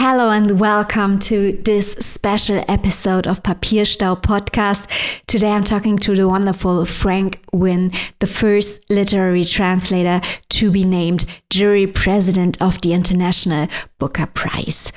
Hello and welcome to this special episode of Papierstau podcast. Today I'm talking to the wonderful Frank Wynne, the first literary translator to be named jury president of the International Booker Prize.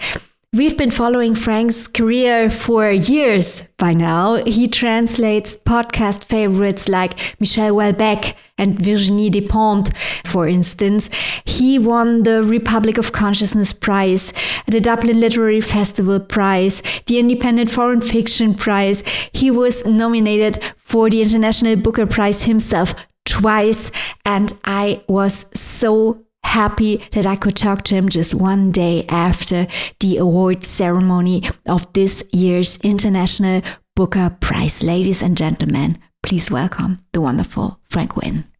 We've been following Frank's career for years by now. He translates podcast favorites like Michel Houellebecq and Virginie Despentes, for instance. He won the Republic of Consciousness Prize, the Dublin Literary Festival Prize, the Independent Foreign Fiction Prize. He was nominated for the International Booker Prize himself twice, and I was so happy that I could talk to him just one day after the award ceremony of this year's International Booker Prize. Ladies and gentlemen, please welcome the wonderful Frank Wynne.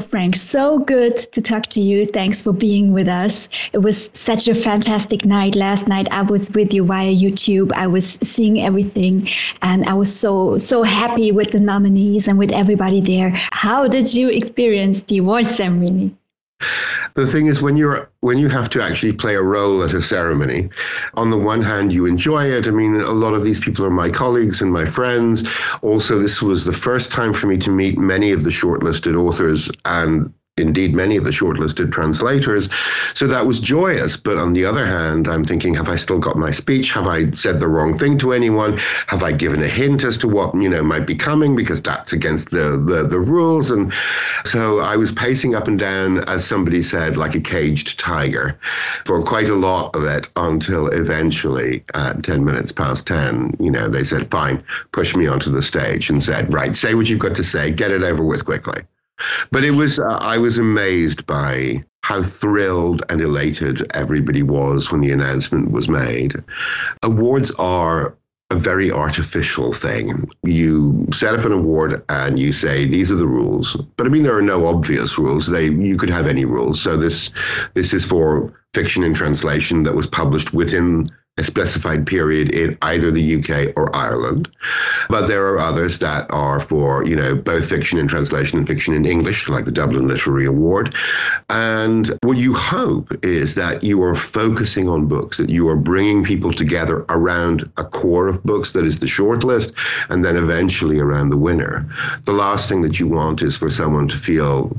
Frank, so good to talk to you. Thanks for being with us. It was such a fantastic night last night. I was with you via YouTube. I was seeing everything and I was so, so happy with the nominees and with everybody there. How did you experience the award ceremony? The thing is, when you're when you have to actually play a role at a ceremony, on the one hand, you enjoy it. I mean, a lot of these people are my colleagues and my friends. Also, this was the first time for me to meet many of the shortlisted authors and indeed many of the shortlisted translators. So that was joyous. But on the other hand, I'm thinking, have I still got my speech? Have I said the wrong thing to anyone? Have I given a hint as to what, you know, might be coming because that's against the, the, the rules? And so I was pacing up and down, as somebody said, like a caged tiger for quite a lot of it until eventually at 10 minutes past 10, you know, they said, fine, push me onto the stage and said, right, say what you've got to say, get it over with quickly. But it was, uh, I was amazed by how thrilled and elated everybody was when the announcement was made. Awards are a very artificial thing. You set up an award and you say these are the rules. But I mean there are no obvious rules. They you could have any rules. So this this is for fiction in translation that was published within a specified period in either the UK or Ireland. But there are others that are for, you know, both fiction and translation and fiction in English, like the Dublin Literary Award. And what you hope is that you are focusing on books, that you are bringing people together around a core of books that is the shortlist, and then eventually around the winner. The last thing that you want is for someone to feel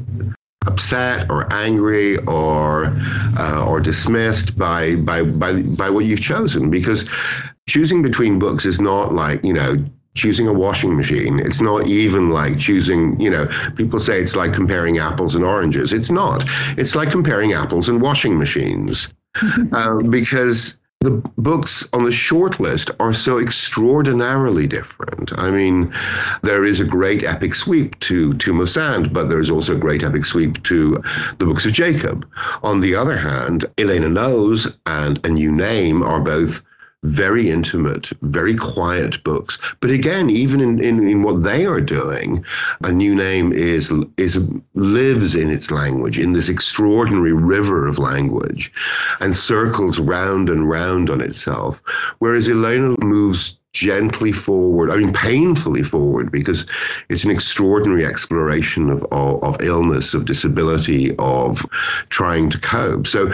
upset or angry or uh, or dismissed by, by by by what you've chosen. Because choosing between books is not like you know choosing a washing machine. It's not even like choosing you know people say it's like comparing apples and oranges. It's not. It's like comparing apples and washing machines. Uh, because the books on the short list are so extraordinarily different. I mean, there is a great epic sweep to to Sand, but there is also a great epic sweep to the books of Jacob. On the other hand, Elena Knows and A New Name are both very intimate, very quiet books. But again, even in, in, in, what they are doing, a new name is is lives in its language, in this extraordinary river of language, and circles round and round on itself. Whereas Elena moves gently forward, I mean, painfully forward, because it's an extraordinary exploration of, of, of illness, of disability, of trying to cope. So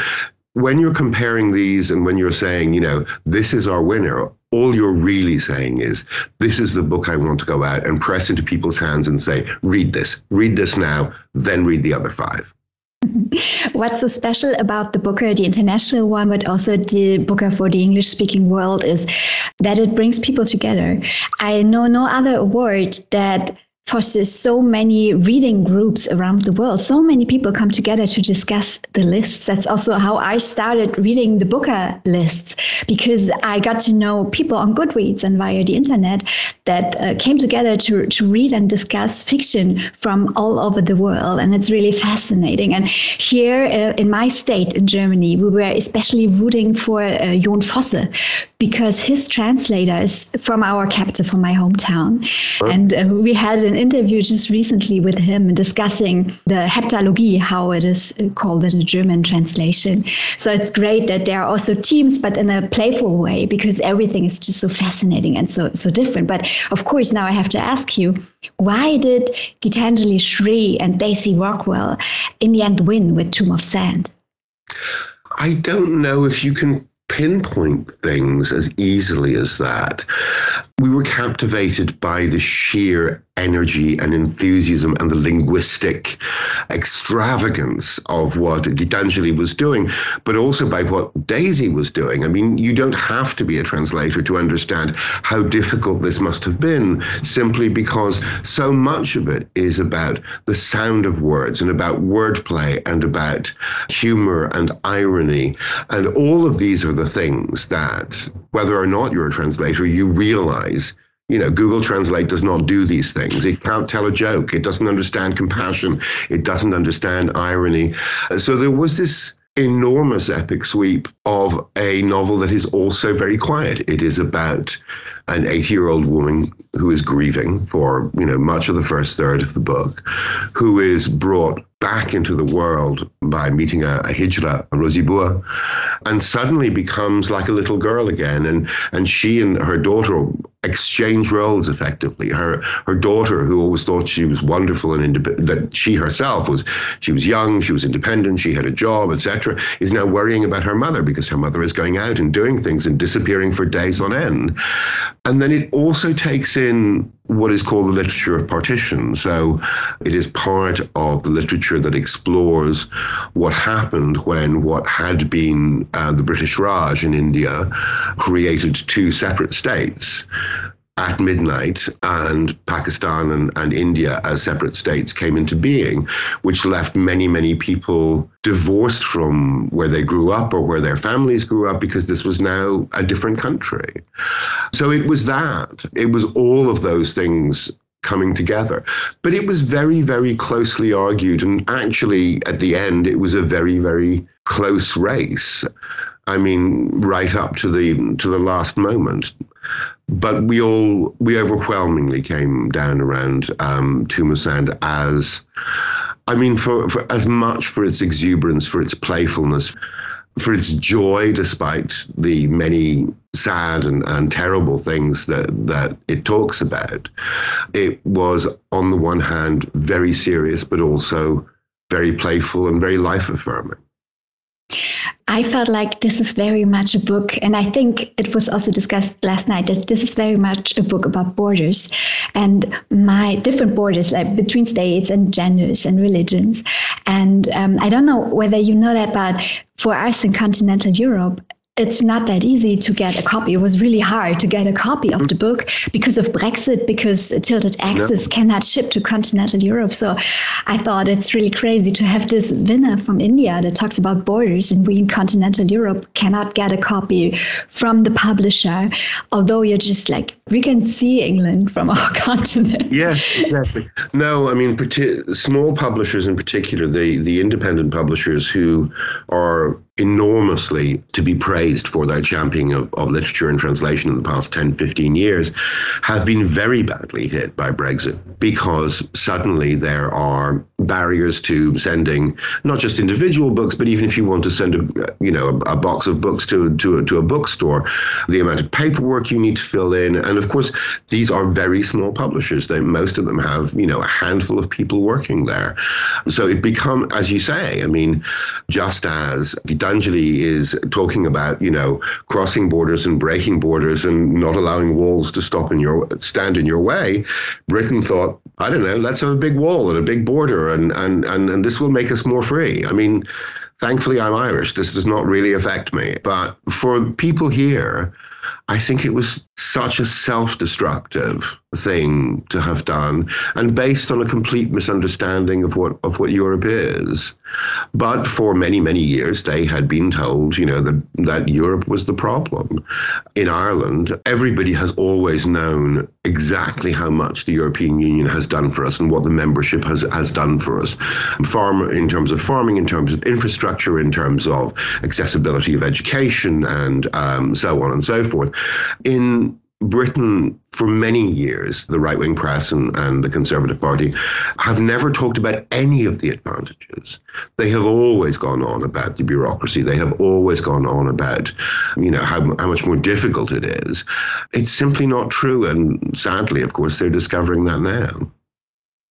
when you're comparing these and when you're saying, you know, this is our winner, all you're really saying is, this is the book I want to go out and press into people's hands and say, read this, read this now, then read the other five. What's so special about the Booker, the international one, but also the Booker for the English speaking world is that it brings people together. I know no other award that fosters so many reading groups around the world. So many people come together to discuss the lists. That's also how I started reading the Booker lists because I got to know people on Goodreads and via the internet that uh, came together to, to read and discuss fiction from all over the world. And it's really fascinating. And here uh, in my state, in Germany, we were especially rooting for uh, Jon Fosse because his translator is from our capital, from my hometown. And uh, we had an interview just recently with him discussing the heptalogy, how it is called in a German translation. So it's great that there are also teams, but in a playful way, because everything is just so fascinating and so so different. But of course, now I have to ask you, why did Gitanjali Shree and Daisy Rockwell in the end win with Tomb of Sand? I don't know if you can pinpoint things as easily as that. We were captivated by the sheer energy and enthusiasm and the linguistic extravagance of what Gitanjali was doing, but also by what Daisy was doing. I mean, you don't have to be a translator to understand how difficult this must have been, simply because so much of it is about the sound of words and about wordplay and about humor and irony. And all of these are the things that, whether or not you're a translator, you realize you know, Google Translate does not do these things. It can't tell a joke. It doesn't understand compassion. It doesn't understand irony. So there was this enormous epic sweep of a novel that is also very quiet. It is about an 80 year old woman who is grieving for, you know, much of the first third of the book, who is brought back into the world by meeting a, a hijra, a Rosie Bua, and suddenly becomes like a little girl again. And, and she and her daughter exchange roles effectively. Her her daughter, who always thought she was wonderful and independent, that she herself was, she was young, she was independent, she had a job, etc., is now worrying about her mother because her mother is going out and doing things and disappearing for days on end. And then it also takes in what is called the literature of partition. So it is part of the literature that explores what happened when what had been uh, the British Raj in India created two separate states at midnight and Pakistan and, and India as separate states came into being, which left many, many people divorced from where they grew up or where their families grew up because this was now a different country. So it was that. It was all of those things coming together. But it was very, very closely argued. And actually, at the end, it was a very, very close race. I mean, right up to the to the last moment but we all we overwhelmingly came down around um, Tomb of Sand as I mean for, for as much for its exuberance, for its playfulness, for its joy despite the many sad and, and terrible things that, that it talks about. It was on the one hand very serious but also very playful and very life affirming. I felt like this is very much a book, and I think it was also discussed last night that this is very much a book about borders and my different borders, like between states and genders and religions. And um, I don't know whether you know that, but for us in continental Europe, it's not that easy to get a copy. It was really hard to get a copy of the book because of Brexit, because Tilted Axis cannot ship to continental Europe. So I thought it's really crazy to have this winner from India that talks about borders, and we in continental Europe cannot get a copy from the publisher, although you're just like, we can see England from our continent. Yeah, exactly. No, I mean, small publishers in particular, the, the independent publishers who are enormously to be praised for their championing of, of literature and translation in the past 10, 15 years, have been very badly hit by Brexit because suddenly there are barriers to sending not just individual books, but even if you want to send a you know a, a box of books to to to a bookstore, the amount of paperwork you need to fill in, and of course these are very small publishers. They most of them have you know a handful of people working there, so it become as you say. I mean, just as Gitanjali is talking about you know crossing borders and breaking borders and not allowing walls to stop in your stand in your way, Britain thought I don't know, let's have a big wall and a big border, and and and, and this will make us more free. I mean, thankfully, I'm Irish. This does not really affect me. But for people here, I think it was such a self destructive thing to have done and based on a complete misunderstanding of what of what Europe is. But for many, many years they had been told, you know, that, that Europe was the problem. In Ireland, everybody has always known exactly how much the European Union has done for us and what the membership has, has done for us. Farm in terms of farming, in terms of infrastructure, in terms of accessibility of education and um, so on and so forth. In Britain, for many years, the right wing press and, and the Conservative Party have never talked about any of the advantages. They have always gone on about the bureaucracy. They have always gone on about, you know, how, how much more difficult it is. It's simply not true. And sadly, of course, they're discovering that now.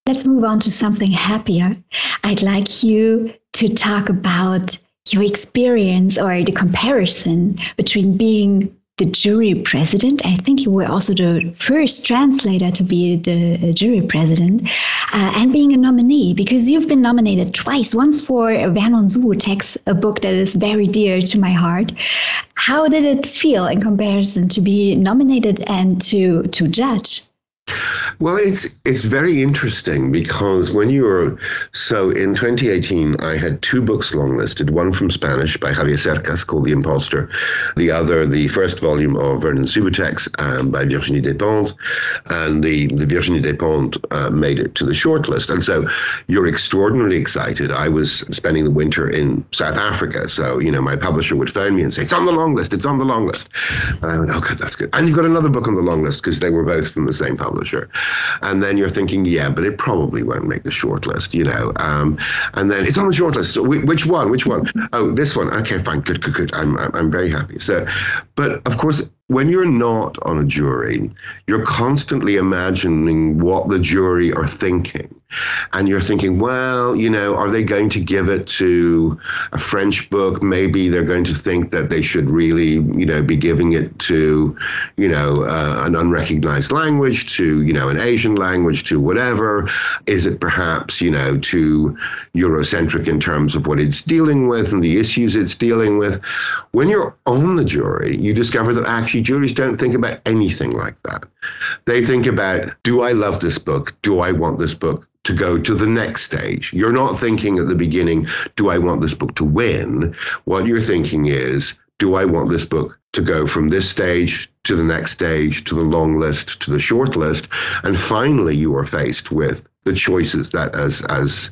Let's move on to something happier. I'd like you to talk about your experience or the comparison between being the jury president. I think you were also the first translator to be the uh, jury president, uh, and being a nominee because you've been nominated twice. Once for Vernon Subutex, a book that is very dear to my heart. How did it feel in comparison to be nominated and to to judge? Well, it's it's very interesting because when you were so in 2018, I had two books longlisted. One from Spanish by Javier Cercas called The Impostor, the other, the first volume of Vernon Subutex um, by Virginie Despentes, and the the Virginie Despentes uh, made it to the shortlist. And so you're extraordinarily excited. I was spending the winter in South Africa, so you know my publisher would phone me and say it's on the long list, it's on the long list, and I went, oh good, that's good. And you've got another book on the long list because they were both from the same publisher. And then you're thinking, yeah, but it probably won't make the shortlist, you know. Um, and then it's on the shortlist. Which one? Which one? Oh, this one. Okay, fine. Good, good, good. I'm, I'm very happy. So, but of course, when you're not on a jury, you're constantly imagining what the jury are thinking. And you're thinking, well, you know, are they going to give it to a French book? Maybe they're going to think that they should really, you know, be giving it to, you know, uh, an unrecognized language, to, you know, an Asian language, to whatever. Is it perhaps, you know, too Eurocentric in terms of what it's dealing with and the issues it's dealing with? When you're on the jury, you discover that actually actually juries don't think about anything like that. They think about do I love this book? Do I want this book to go to the next stage? You're not thinking at the beginning, do I want this book to win? What you're thinking is, do I want this book to go from this stage to the next stage, to the long list, to the short list? And finally, you are faced with the choices that, as, as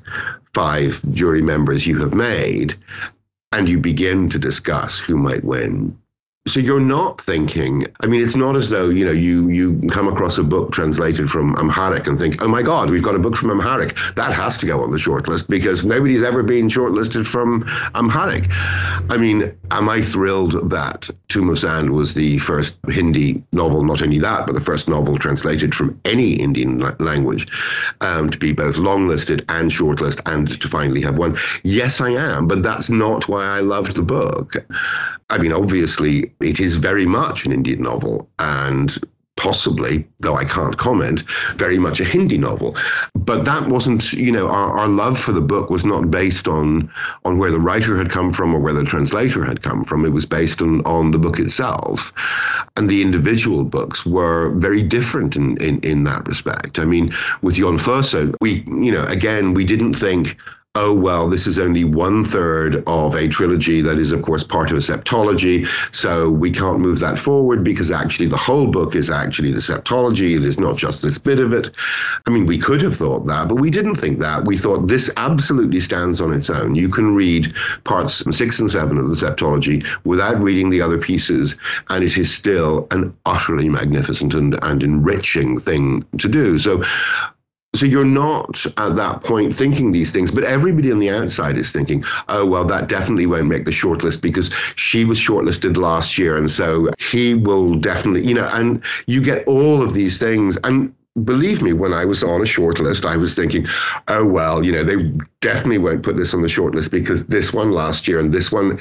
five jury members, you have made. And you begin to discuss who might win so you're not thinking i mean it's not as though you know you you come across a book translated from amharic and think oh my god we've got a book from amharic. That has to go on the shortlist because nobody's ever been shortlisted from amharic. I mean am i thrilled that Tumo was the first hindi novel not only that but the first novel translated from any indian language um, to be both longlisted and shortlisted and to finally have one? Yes i am but that's not why i loved the book. I mean, obviously, it is very much an Indian novel and possibly, though I can't comment, very much a Hindi novel. But that wasn't, you know, our, our love for the book was not based on on where the writer had come from or where the translator had come from. It was based on, on the book itself. And the individual books were very different in, in, in that respect. I mean, with Jon Fosse, we, you know, again, we didn't think, oh, well, this is only one third of a trilogy that is, of course, part of a septology. So we can't move that forward because actually the whole book is actually the septology. It is not just this bit of it. I mean, we could have thought that, but we didn't think that. We thought this absolutely stands on its own. You can read parts six and seven of the septology without reading the other pieces, and it is still an utterly magnificent and, and enriching thing to do. So so you're not at that point thinking these things, but everybody on the outside is thinking, oh, well, that definitely won't make the shortlist because she was shortlisted last year. And so he will definitely, you know, and you get all of these things. And believe me, when I was on a shortlist, I was thinking, oh, well, you know, they definitely won't put this on the shortlist because this one last year and this one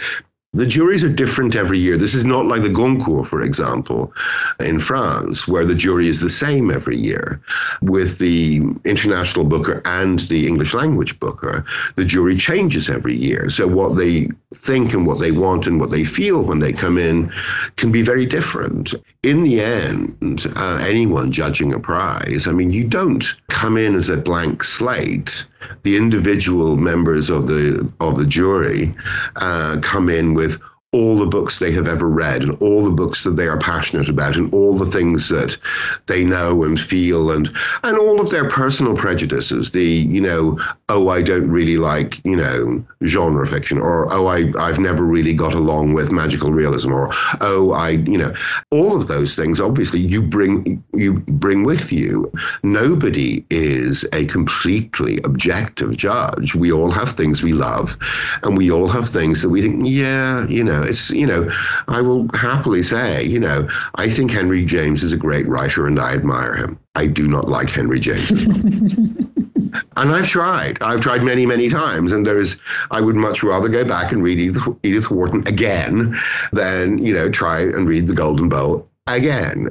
the juries are different every year. This is not like the Goncourt, for example, in France, where the jury is the same every year. With the international booker and the English language booker, the jury changes every year. So what they think and what they want and what they feel when they come in can be very different. In the end, uh, anyone judging a prize, I mean, you don't come in as a blank slate the individual members of the of the jury uh, come in with with all the books they have ever read and all the books that they are passionate about and all the things that they know and feel and and all of their personal prejudices. The you know oh i don't really like you know genre fiction or oh i i've never really got along with magical realism or oh i you know all of those things obviously you bring you bring with you. Nobody is a completely objective judge. We all have things we love and we all have things that we think yeah you know it's, you know, I will happily say, you know, I think Henry James is a great writer and I admire him. I do not like Henry James. and I've tried. I've tried many, many times. And there's, I would much rather go back and read Edith, Edith Wharton again than, you know, try and read The Golden Bowl again.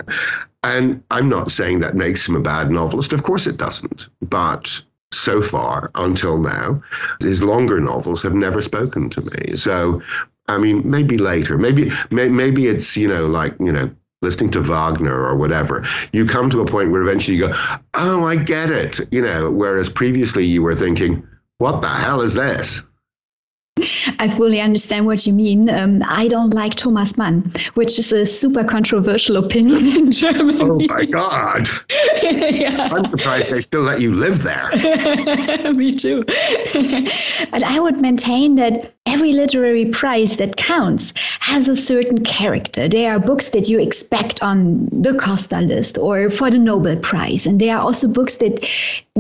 And I'm not saying that makes him a bad novelist. Of course it doesn't. But so far until now, his longer novels have never spoken to me. So I mean, maybe later. Maybe may, maybe it's you know like you know listening to Wagner or whatever. You come to a point where eventually you go, oh, I get it. You know, whereas previously you were thinking, what the hell is this? I fully understand what you mean. Um, I don't like Thomas Mann, which is a super controversial opinion in Germany. Oh my God. yeah. I'm surprised they still let you live there. Me too. but I would maintain that every literary prize that counts has a certain character. There are books that you expect on the Costa list or for the Nobel Prize. And there are also books that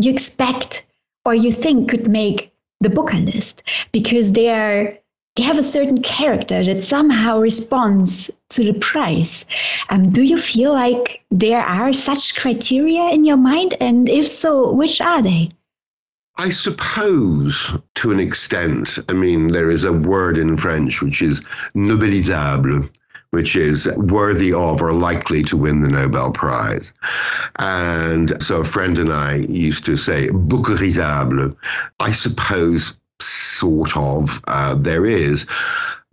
you expect or you think could make the Booker list because they are they have a certain character that somehow responds to the price. Um, do you feel like there are such criteria in your mind? And if so, which are they? I suppose to an extent. I mean, there is a word in French which is nobélisable, which is worthy of or likely to win the Nobel Prize. And so a friend and I used to say bookerisable. I suppose, sort of, uh, there is.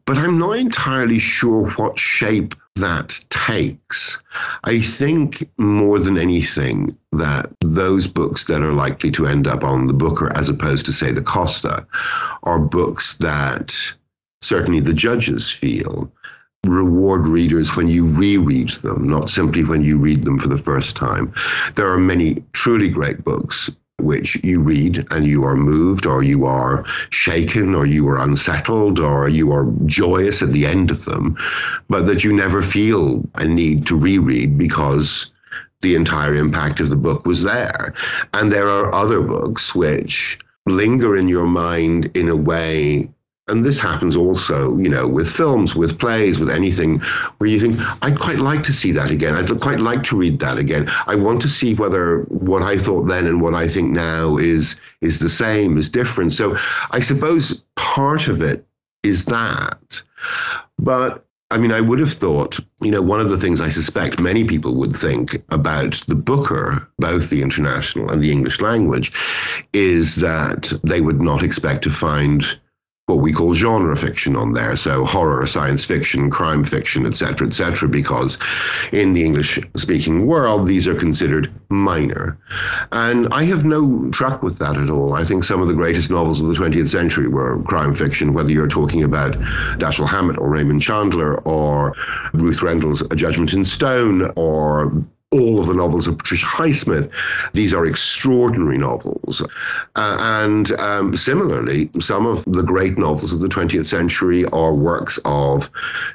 But I'm not entirely sure what shape that takes. I think more than anything that those books that are likely to end up on the Booker, as opposed to, say, the Costa, are books that certainly the judges feel reward readers when you reread them, not simply when you read them for the first time. There are many truly great books which you read and you are moved or you are shaken or you are unsettled or you are joyous at the end of them, but that you never feel a need to reread because the entire impact of the book was there. And there are other books which linger in your mind in a way and this happens also, you know, with films, with plays, with anything where you think, I'd quite like to see that again. I'd quite like to read that again. I want to see whether what I thought then and what I think now is is the same, is different. So I suppose part of it is that. But I mean, I would have thought, you know, one of the things I suspect many people would think about the Booker, both the international and the English language, is that they would not expect to find what we call genre fiction on there. So horror, science fiction, crime fiction, etc., etc., because in the English speaking world, these are considered minor. And I have no truck with that at all. I think some of the greatest novels of the 20th century were crime fiction, whether you're talking about Dashiell Hammett or Raymond Chandler or Ruth Rendell's A Judgment in Stone or all of the novels of Patricia Highsmith. These are extraordinary novels. Uh, and um, similarly, some of the great novels of the 20th century are works of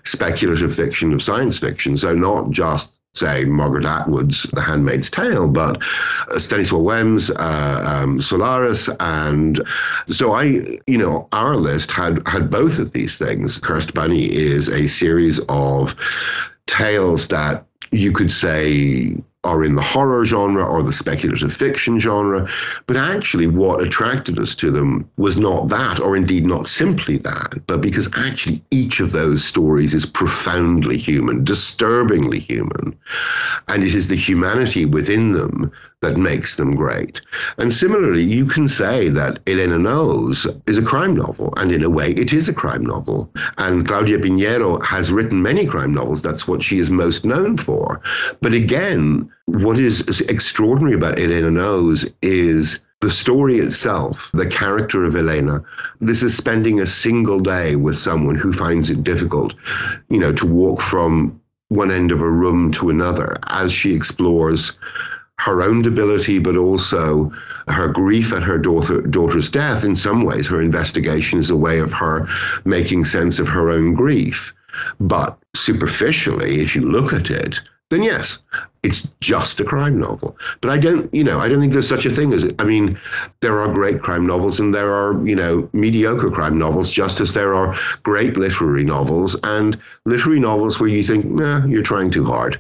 speculative fiction, of science fiction. So, not just say Margaret Atwood's The Handmaid's Tale, but uh, Stanisław Lem's uh, um, Solaris, and so I, you know, our list had had both of these things. Cursed Bunny is a series of tales that you could say are in the horror genre or the speculative fiction genre. But actually, what attracted us to them was not that, or indeed not simply that, but because actually each of those stories is profoundly human, disturbingly human. And it is the humanity within them that makes them great. And similarly, you can say that Elena Knows is a crime novel, and in a way, it is a crime novel. And Claudia Piñeiro has written many crime novels. That's what she is most known for. But again, what is extraordinary about Elena Knows is the story itself, the character of Elena, this is spending a single day with someone who finds it difficult, you know, to walk from one end of a room to another as she explores her own debility, but also her grief at her daughter, daughter's death. In some ways, her investigation is a way of her making sense of her own grief. But superficially, if you look at it, then yes, it's just a crime novel. But I don't, you know, I don't think there's such a thing as, it. I mean, there are great crime novels and there are, you know, mediocre crime novels, just as there are great literary novels and literary novels where you think, nah, you're trying too hard.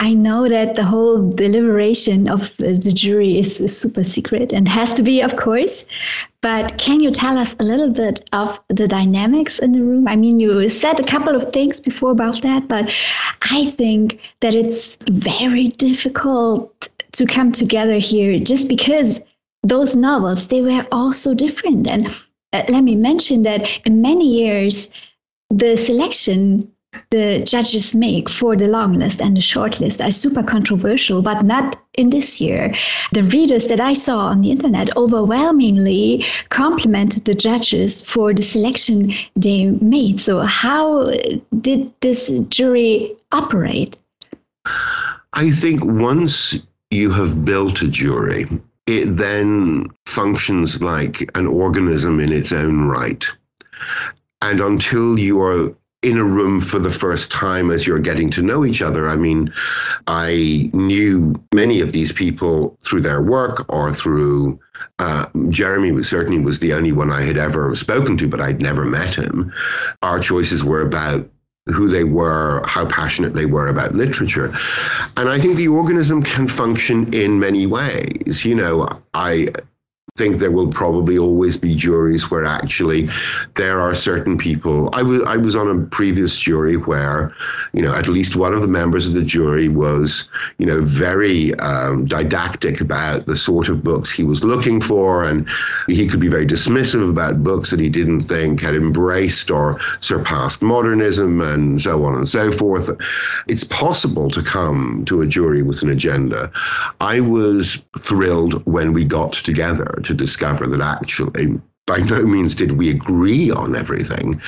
I know that the whole deliberation of the jury is, is, super secret and has to be, of course. But can you tell us a little bit of the dynamics in the room? I mean, you said a couple of things before about that, but I think that it's very difficult to come together here just because those novels, they were all so different. And uh, let me mention that in many years, the selection the judges make for the long list and the short list are super controversial, but not in this year. The readers that I saw on the internet overwhelmingly complimented the judges for the selection they made. So, how did this jury operate? I think once you have built a jury, it then functions like an organism in its own right. And until you are in a room for the first time as you're getting to know each other. I mean, I knew many of these people through their work or through uh, Jeremy was certainly was the only one I had ever spoken to, but I'd never met him. Our choices were about who they were, how passionate they were about literature. And I think the organism can function in many ways. You know, I think there will probably always be juries where actually there are certain people. I was I was on a previous jury where, you know, at least one of the members of the jury was, you know, very um, didactic about the sort of books he was looking for, and he could be very dismissive about books that he didn't think had embraced or surpassed modernism and so on and so forth. It's possible to come to a jury with an agenda. I was thrilled when we got together to discover that actually by no means did we agree on everything,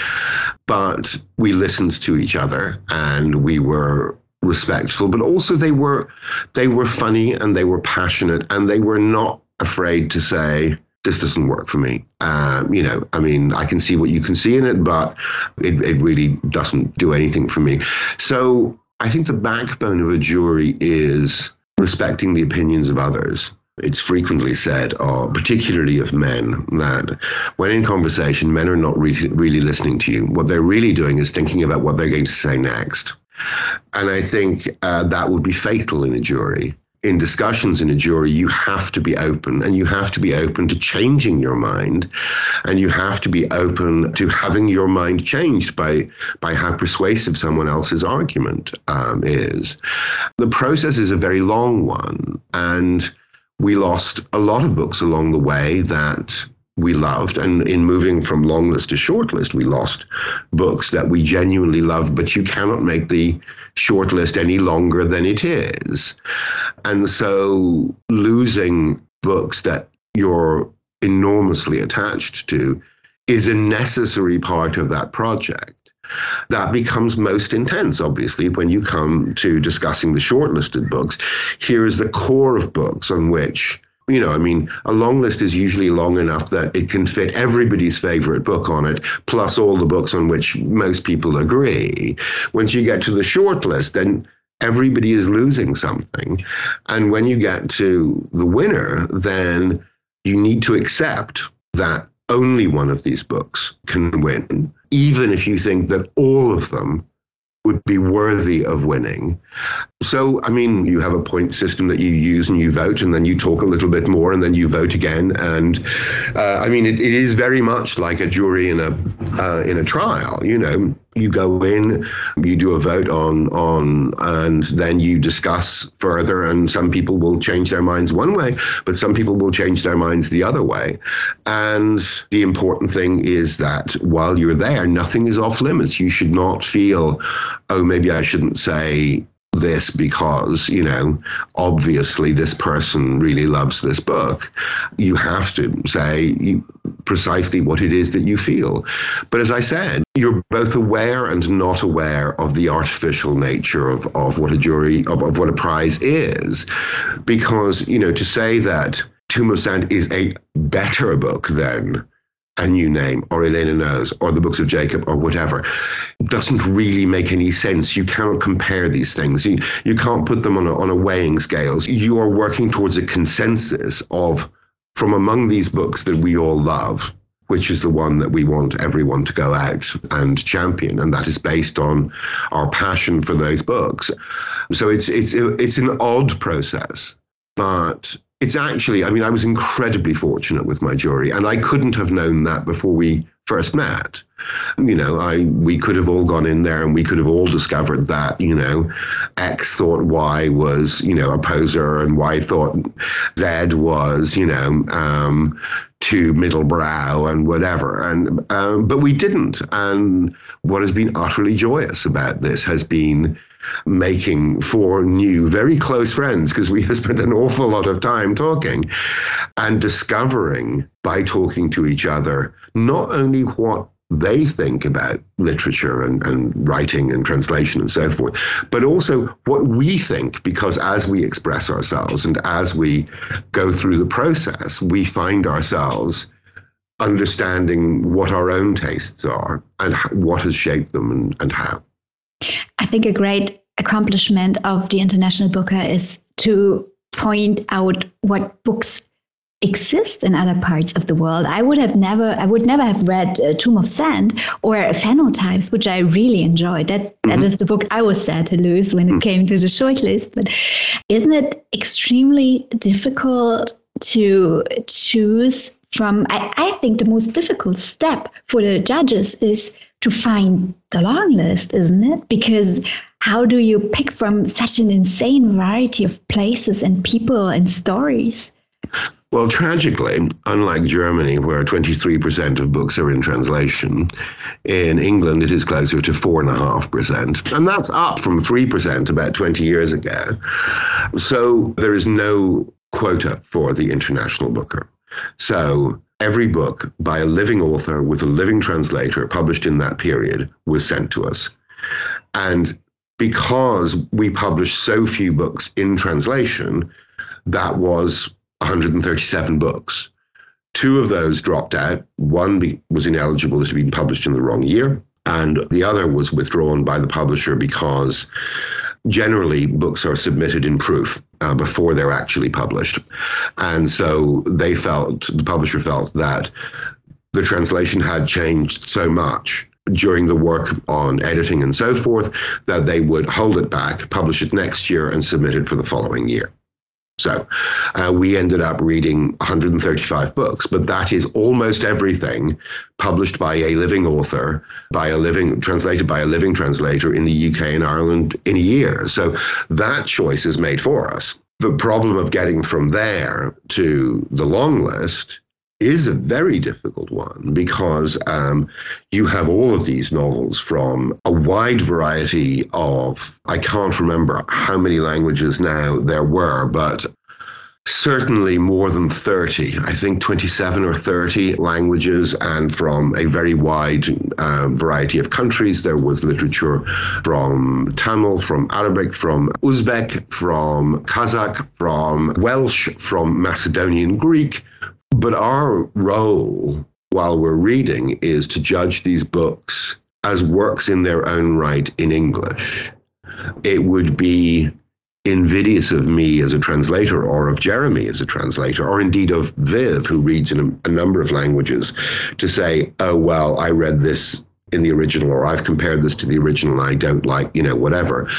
but we listened to each other and we were respectful, but also they were they were funny and they were passionate and they were not afraid to say this doesn't work for me. Um, you know, I mean, I can see what you can see in it, but it, it really doesn't do anything for me. So I think the backbone of a jury is respecting the opinions of others it's frequently said, uh, particularly of men, that when in conversation, men are not re- really listening to you. What they're really doing is thinking about what they're going to say next. And I think uh, that would be fatal in a jury. In discussions in a jury, you have to be open and you have to be open to changing your mind and you have to be open to having your mind changed by, by how persuasive someone else's argument um, is. The process is a very long one. And we lost a lot of books along the way that we loved. And in moving from long list to short list, we lost books that we genuinely loved, but you cannot make the short list any longer than it is. And so losing books that you're enormously attached to is a necessary part of that project. That becomes most intense, obviously, when you come to discussing the shortlisted books. Here is the core of books on which you know, I mean, a long list is usually long enough that it can fit everybody's favorite book on it, plus all the books on which most people agree. Once you get to the short list, then everybody is losing something. And when you get to the winner, then you need to accept that only one of these books can win even if you think that all of them would be worthy of winning. So, I mean, you have a point system that you use and you vote, and then you talk a little bit more, and then you vote again. And uh, I mean, it, it is very much like a jury in a uh, in a trial. You know, you go in, you do a vote on on, and then you discuss further. And some people will change their minds one way, but some people will change their minds the other way. And the important thing is that while you're there, nothing is off limits. You should not feel, oh, maybe I shouldn't say this because, you know, obviously this person really loves this book. You have to say precisely what it is that you feel. But as I said, you're both aware and not aware of the artificial nature of, of what a jury, of, of what a prize is. Because, you know, to say that Tomb of Sand is a better book than a new name or Elena knows or the books of Jacob or whatever doesn't really make any sense. You cannot compare these things. You, you can't put them on a, on a weighing scales. You are working towards a consensus of from among these books that we all love, which is the one that we want everyone to go out and champion, and that is based on our passion for those books. So it's it's it's an odd process, but it's actually, I mean, I was incredibly fortunate with my jury, and I couldn't have known that before we first met. You know, I we could have all gone in there and we could have all discovered that, you know, X thought Y was, you know, a poser and Y thought Z was, you know, um, too middle brow and whatever. And um, but we didn't. And what has been utterly joyous about this has been making four new, very close friends because we have spent an awful lot of time talking and discovering by talking to each other not only what they think about literature and, and writing and translation and so forth, but also what we think, because as we express ourselves and as we go through the process, we find ourselves understanding what our own tastes are and what has shaped them and, and how. I think a great accomplishment of the International Booker is to point out what books exist in other parts of the world. I would have never, I would never have read uh, Tomb of Sand or Phenotypes, which I really enjoyed. That, mm-hmm. that is the book I was sad to lose when it mm-hmm. came to the shortlist. But isn't it extremely difficult to choose from? I, I think the most difficult step for the judges is to find the long list, isn't it? Because how do you pick from such an insane variety of places and people and stories? Well, tragically, unlike Germany, where 23% of books are in translation, in England it is closer to 4.5%. And that's up from 3% about 20 years ago. So there is no quota for the international booker. So every book by a living author with a living translator published in that period was sent to us. And because we published so few books in translation, that was 137 books. Two of those dropped out. One was ineligible to be published in the wrong year, and the other was withdrawn by the publisher because generally books are submitted in proof uh, before they're actually published. And so they felt, the publisher felt that the translation had changed so much during the work on editing and so forth that they would hold it back, publish it next year, and submit it for the following year. So uh, we ended up reading 135 books, but that is almost everything published by a living author, by a living translated by a living translator in the UK and Ireland in a year. So that choice is made for us. The problem of getting from there to the long list is a very difficult one because um, you have all of these novels from a wide variety of, I can't remember how many languages now there were, but certainly more than 30, I think 27 or 30 languages, and from a very wide uh, variety of countries. There was literature from Tamil, from Arabic, from Uzbek, from Kazakh, from Welsh, from Macedonian Greek, but our role while we're reading is to judge these books as works in their own right in English. It would be invidious of me as a translator or of Jeremy as a translator, or indeed of Viv, who reads in a, a number of languages, to say, oh, well, I read this in the original, or I've compared this to the original, and I don't like, you know, whatever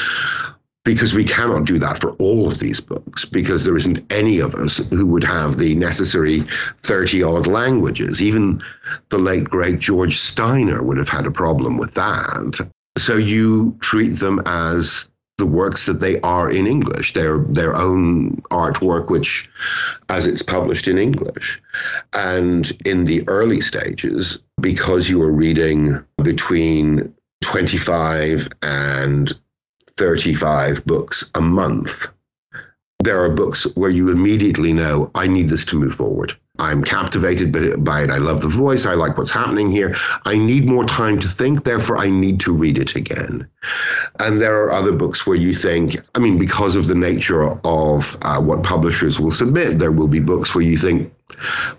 because we cannot do that for all of these books because there isn't any of us who would have the necessary 30 odd languages. Even the late, great George Steiner would have had a problem with that. So you treat them as the works that they are in English, their their own artwork, which as it's published in English. And in the early stages, because you were reading between 25 and 35 books a month, there are books where you immediately know, I need this to move forward. I'm captivated by it. I love the voice. I like what's happening here. I need more time to think. Therefore, I need to read it again. And there are other books where you think, I mean, because of the nature of uh, what publishers will submit, there will be books where you think,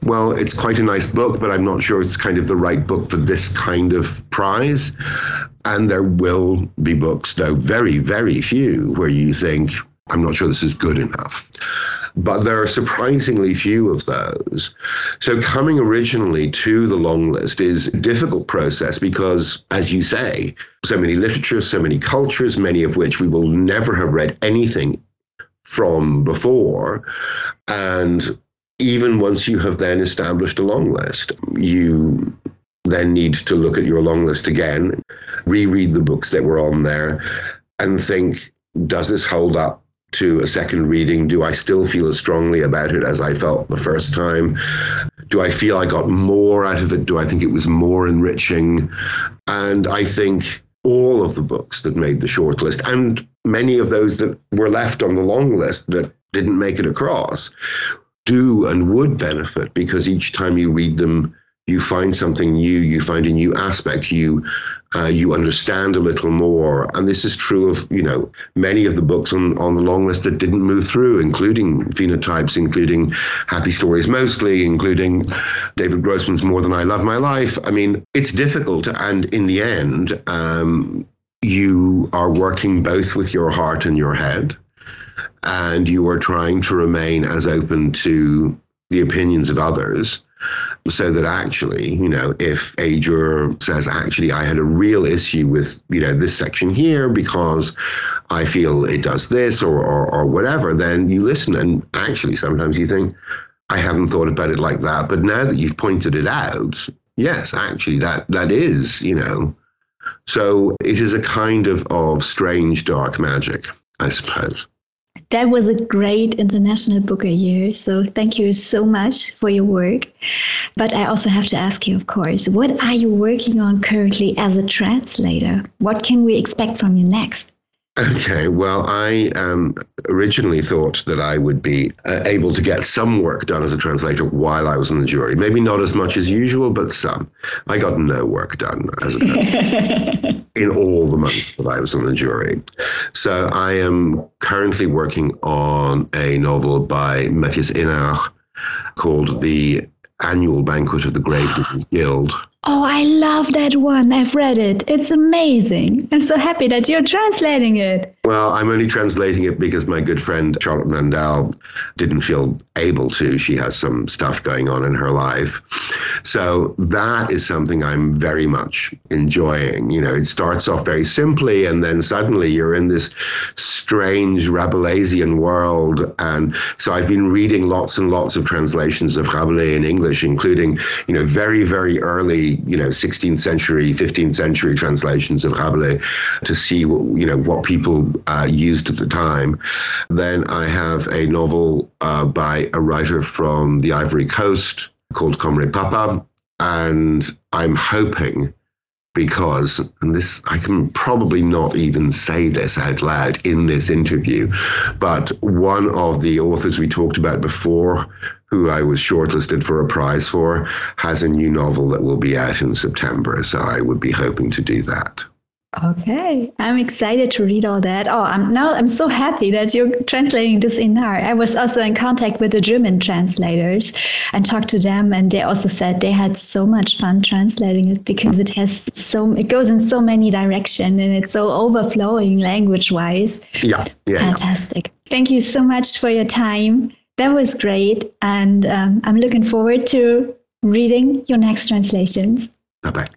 well, it's quite a nice book, but I'm not sure it's kind of the right book for this kind of prize. And there will be books, though very, very few, where you think, I'm not sure this is good enough. But there are surprisingly few of those. So coming originally to the long list is a difficult process because, as you say, so many literatures, so many cultures, many of which we will never have read anything from before. And even once you have then established a long list, you then need to look at your long list again, reread the books that were on there, and think, does this hold up to a second reading? Do I still feel as strongly about it as I felt the first time? Do I feel I got more out of it? Do I think it was more enriching? And I think all of the books that made the shortlist and many of those that were left on the long list that didn't make it across do and would benefit because each time you read them, you find something new, you find a new aspect, you uh, you understand a little more. And this is true of, you know, many of the books on, on the long list that didn't move through, including Phenotypes, including Happy Stories Mostly, including David Grossman's More Than I Love My Life. I mean, it's difficult. And in the end, um, you are working both with your heart and your head. And you are trying to remain as open to the opinions of others so that actually, you know, if a juror says, actually, I had a real issue with, you know, this section here because I feel it does this or, or, or whatever, then you listen. And actually, sometimes you think, I haven't thought about it like that. But now that you've pointed it out, yes, actually, that that is, you know, so it is a kind of, of strange dark magic, I suppose. That was a great international Booker year. So thank you so much for your work. But I also have to ask you, of course, what are you working on currently as a translator? What can we expect from you next? Okay, well, I um, originally thought that I would be uh, able to get some work done as a translator while I was on the jury. Maybe not as much as usual, but some. I got no work done as a in all the months that I was on the jury. So I am currently working on a novel by Mathias Énard called The Annual Banquet of the Gravediggers Guild. Oh, I love that one. I've read it. It's amazing. I'm so happy that you're translating it. Well, I'm only translating it because my good friend Charlotte Mandell didn't feel able to. She has some stuff going on in her life. So that is something I'm very much enjoying. You know, it starts off very simply and then suddenly you're in this strange Rabelaisian world. And so I've been reading lots and lots of translations of Rabelais in English, including, you know, very, very early, you know, 16th century, 15th century translations of Rabelais to see what, you know, what people uh, used at the time. Then I have a novel uh, by a writer from the Ivory Coast called Comrade Papa. And I'm hoping because, and this, I can probably not even say this out loud in this interview, but one of the authors we talked about before, who I was shortlisted for a prize for, has a new novel that will be out in September. So I would be hoping to do that. Okay, I'm excited to read all that. Oh, I'm now I'm so happy that you're translating this in our. I was also in contact with the German translators and talked to them, and they also said they had so much fun translating it because it has so it goes in so many directions and it's so overflowing language wise. Yeah, yeah, fantastic. Yeah. Thank you so much for your time. That was great, and um, I'm looking forward to reading your next translations. Bye bye.